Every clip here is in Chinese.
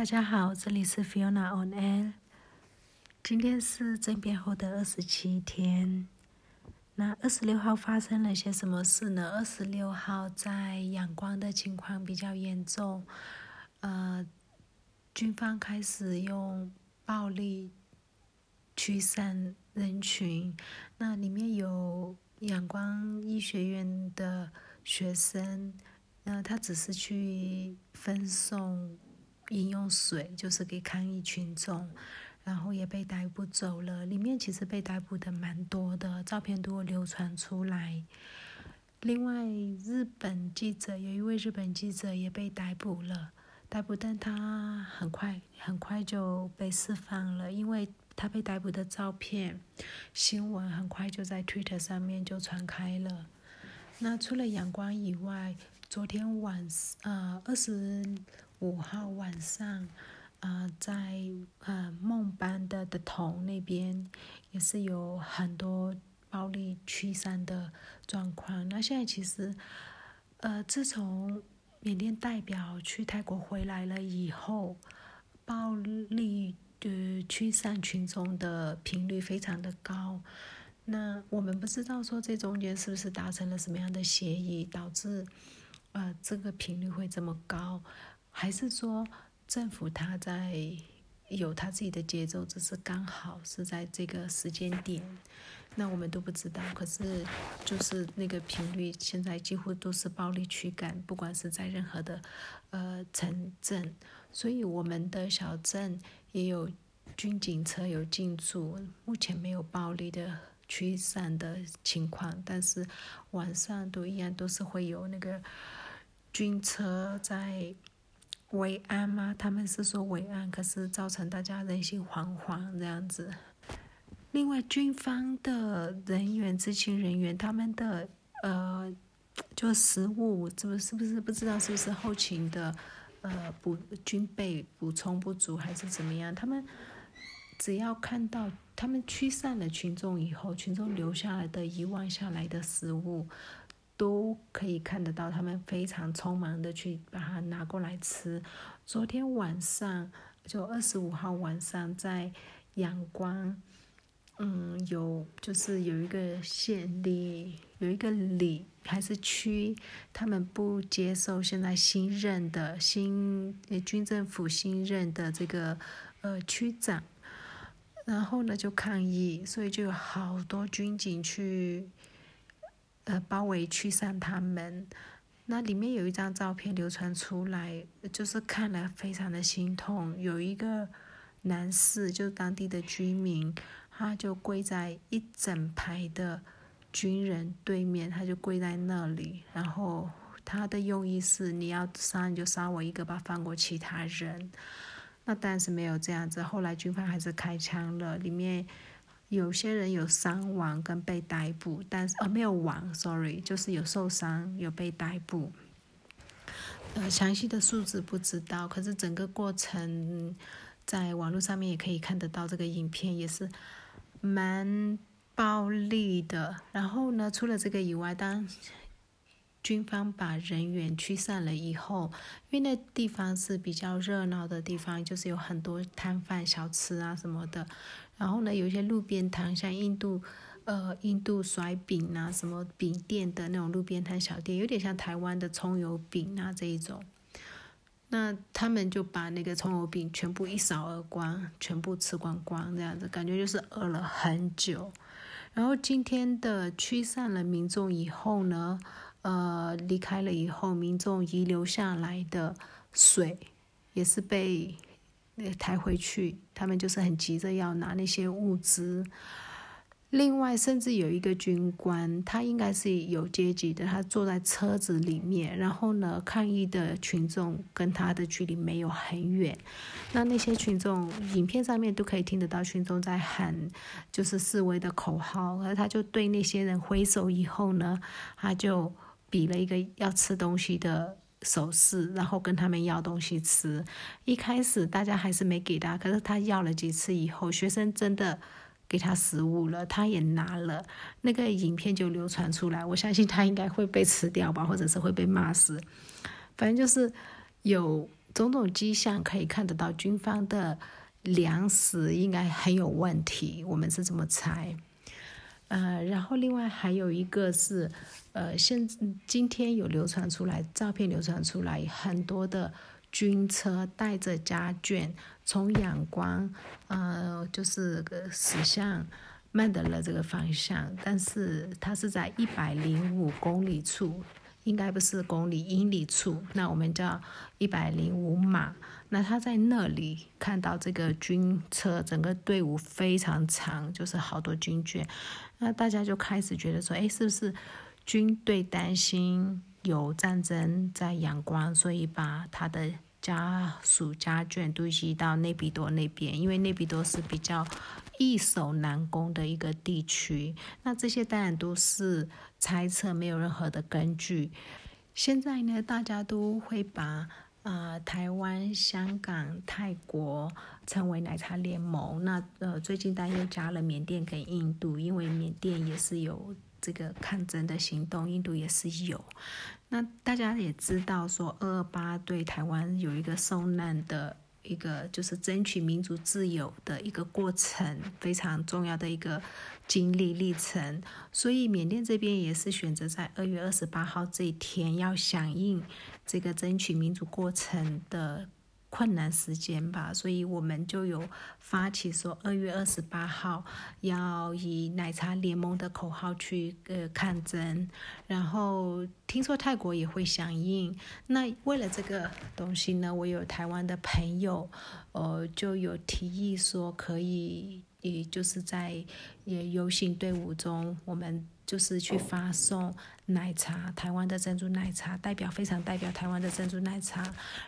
大家好，这里是 Fiona on Air。今天是政变后的二十七天。那二十六号发生了些什么事呢？二十六号在阳光的情况比较严重，呃，军方开始用暴力驱散人群。那里面有阳光医学院的学生，那他只是去分送。饮用水就是给抗议群众，然后也被逮捕走了。里面其实被逮捕的蛮多的，照片都流传出来。另外，日本记者有一位日本记者也被逮捕了，逮捕但他很快很快就被释放了，因为他被逮捕的照片新闻很快就在 Twitter 上面就传开了。那除了阳光以外，昨天晚呃二十。五号晚上，呃，在呃梦班的的同那边，也是有很多暴力驱散的状况。那现在其实，呃，自从缅甸代表去泰国回来了以后，暴力的驱散群众的频率非常的高。那我们不知道说这中间是不是达成了什么样的协议，导致呃这个频率会这么高。还是说政府他在有他自己的节奏，只是刚好是在这个时间点，那我们都不知道。可是就是那个频率，现在几乎都是暴力驱赶，不管是在任何的呃城镇，所以我们的小镇也有军警车有进驻，目前没有暴力的驱散的情况，但是晚上都一样都是会有那个军车在。维安吗？他们是说维安，可是造成大家人心惶惶这样子。另外，军方的人员、执勤人员，他们的呃，就食物，是不是不是不知道是不是后勤的呃补军备补充不足还是怎么样？他们只要看到他们驱散了群众以后，群众留下来的遗忘下来的食物。都可以看得到，他们非常匆忙的去把它拿过来吃。昨天晚上，就二十五号晚上，在阳光，嗯，有就是有一个县里有一个里还是区，他们不接受现在新任的新军政府新任的这个呃区长，然后呢就抗议，所以就有好多军警去。呃，包围驱散他们。那里面有一张照片流传出来，就是看了非常的心痛。有一个男士，就当地的居民，他就跪在一整排的军人对面，他就跪在那里。然后他的用意是，你要杀你就杀我一个吧，放过其他人。那当然是没有这样子。后来军方还是开枪了，里面。有些人有伤亡跟被逮捕，但是呃没有亡，sorry，就是有受伤有被逮捕。呃，详细的数字不知道，可是整个过程在网络上面也可以看得到，这个影片也是蛮暴力的。然后呢，除了这个以外，当军方把人员驱散了以后，因为那地方是比较热闹的地方，就是有很多摊贩、小吃啊什么的。然后呢，有一些路边摊，像印度，呃，印度甩饼啊，什么饼店的那种路边摊小店，有点像台湾的葱油饼啊这一种。那他们就把那个葱油饼全部一扫而光，全部吃光光，这样子感觉就是饿了很久。然后今天的驱散了民众以后呢？呃，离开了以后，民众遗留下来的水也是被抬回去。他们就是很急着要拿那些物资。另外，甚至有一个军官，他应该是有阶级的，他坐在车子里面。然后呢，抗议的群众跟他的距离没有很远。那那些群众，影片上面都可以听得到群众在喊，就是示威的口号。而他就对那些人挥手以后呢，他就。比了一个要吃东西的手势，然后跟他们要东西吃。一开始大家还是没给他，可是他要了几次以后，学生真的给他食物了，他也拿了。那个影片就流传出来，我相信他应该会被吃掉吧，或者是会被骂死。反正就是有种种迹象可以看得到，军方的粮食应该很有问题，我们是这么猜。呃，然后另外还有一个是，呃，现今天有流传出来照片，流传出来很多的军车带着家眷从仰光，呃，就是个驶向曼德勒这个方向，但是它是在一百零五公里处。应该不是公里英里处，那我们叫一百零五码。那他在那里看到这个军车，整个队伍非常长，就是好多军眷。那大家就开始觉得说，哎，是不是军队担心有战争在阳光，所以把他的家属家眷都移到内比多那边？因为内比多是比较。易守难攻的一个地区，那这些当然都是猜测，没有任何的根据。现在呢，大家都会把啊台湾、香港、泰国称为奶茶联盟。那呃，最近当然又加了缅甸跟印度，因为缅甸也是有这个抗争的行动，印度也是有。那大家也知道说，二二八对台湾有一个受难的。一个就是争取民族自由的一个过程，非常重要的一个经历历程。所以缅甸这边也是选择在二月二十八号这一天要响应这个争取民主过程的。困难时间吧，所以我们就有发起说二月二十八号要以奶茶联盟的口号去呃抗争，然后听说泰国也会响应。那为了这个东西呢，我有台湾的朋友，呃，就有提议说可以，也就是在也游行队伍中，我们。就是去发送奶茶，台湾的珍珠奶茶代表非常代表台湾的珍珠奶茶，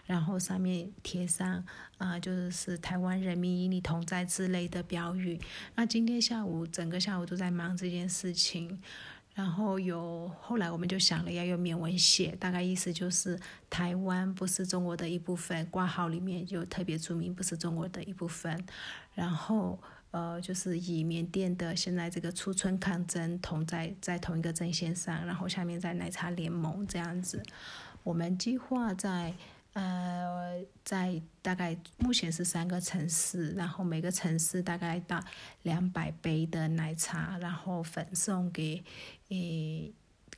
然后上面贴上啊，就是台湾人民与你同在之类的标语。那今天下午整个下午都在忙这件事情，然后有后来我们就想了要用缅文写，大概意思就是台湾不是中国的一部分，挂号里面就特别注明不是中国的一部分，然后。呃，就是以缅甸的现在这个初春抗争同在在同一个阵线上，然后下面在奶茶联盟这样子，我们计划在呃在大概目前是三个城市，然后每个城市大概到两百杯的奶茶，然后粉送给诶。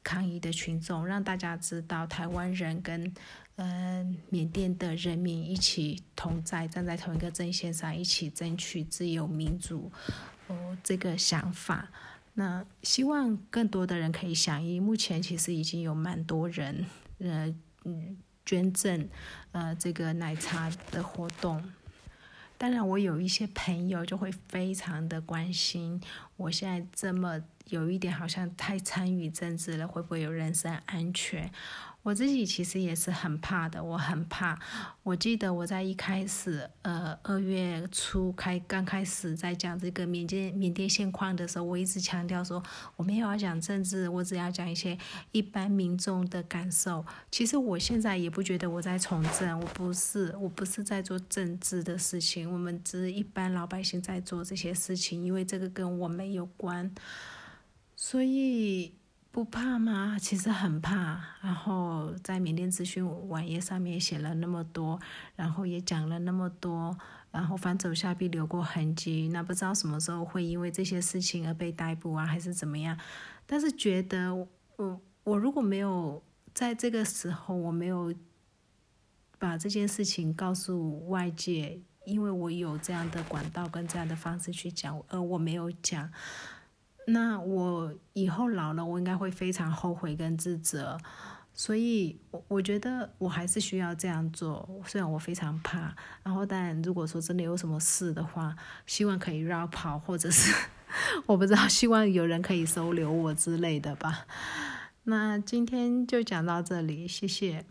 抗议的群众，让大家知道台湾人跟嗯缅甸的人民一起同在，站在同一个阵线上，一起争取自由民主。哦，这个想法，那希望更多的人可以响应。目前其实已经有蛮多人，呃嗯捐赠，呃这个奶茶的活动。当然，我有一些朋友就会非常的关心，我现在这么有一点好像太参与政治了，会不会有人身安全？我自己其实也是很怕的，我很怕。我记得我在一开始，呃，二月初开刚开始在讲这个缅甸缅甸现况的时候，我一直强调说，我没有要讲政治，我只要讲一些一般民众的感受。其实我现在也不觉得我在从政，我不是，我不是在做政治的事情，我们只是一般老百姓在做这些事情，因为这个跟我没有关，所以。不怕吗？其实很怕。然后在缅甸资讯网页上面写了那么多，然后也讲了那么多，然后反走下必留过痕迹。那不知道什么时候会因为这些事情而被逮捕啊，还是怎么样？但是觉得我我如果没有在这个时候，我没有把这件事情告诉外界，因为我有这样的管道跟这样的方式去讲，而我没有讲。那我以后老了，我应该会非常后悔跟自责，所以，我我觉得我还是需要这样做。虽然我非常怕，然后，但如果说真的有什么事的话，希望可以绕跑，或者是我不知道，希望有人可以收留我之类的吧。那今天就讲到这里，谢谢。